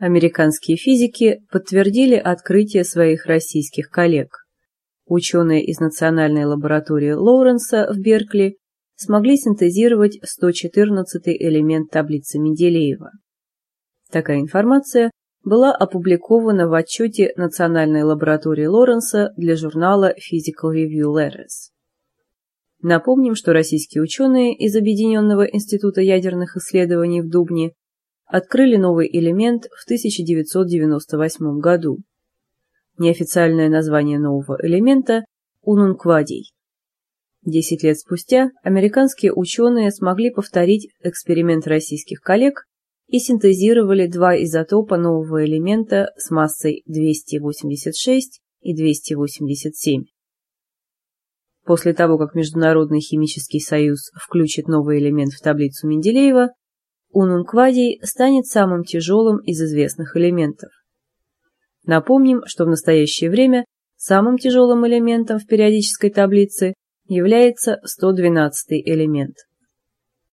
Американские физики подтвердили открытие своих российских коллег. Ученые из Национальной лаборатории Лоуренса в Беркли смогли синтезировать 114-й элемент таблицы Менделеева. Такая информация была опубликована в отчете Национальной лаборатории Лоренса для журнала Physical Review Letters. Напомним, что российские ученые из Объединенного института ядерных исследований в Дубне открыли новый элемент в 1998 году. Неофициальное название нового элемента – унунквадий. Десять лет спустя американские ученые смогли повторить эксперимент российских коллег и синтезировали два изотопа нового элемента с массой 286 и 287. После того, как Международный химический союз включит новый элемент в таблицу Менделеева, унунквадий станет самым тяжелым из известных элементов. Напомним, что в настоящее время самым тяжелым элементом в периодической таблице является 112 элемент.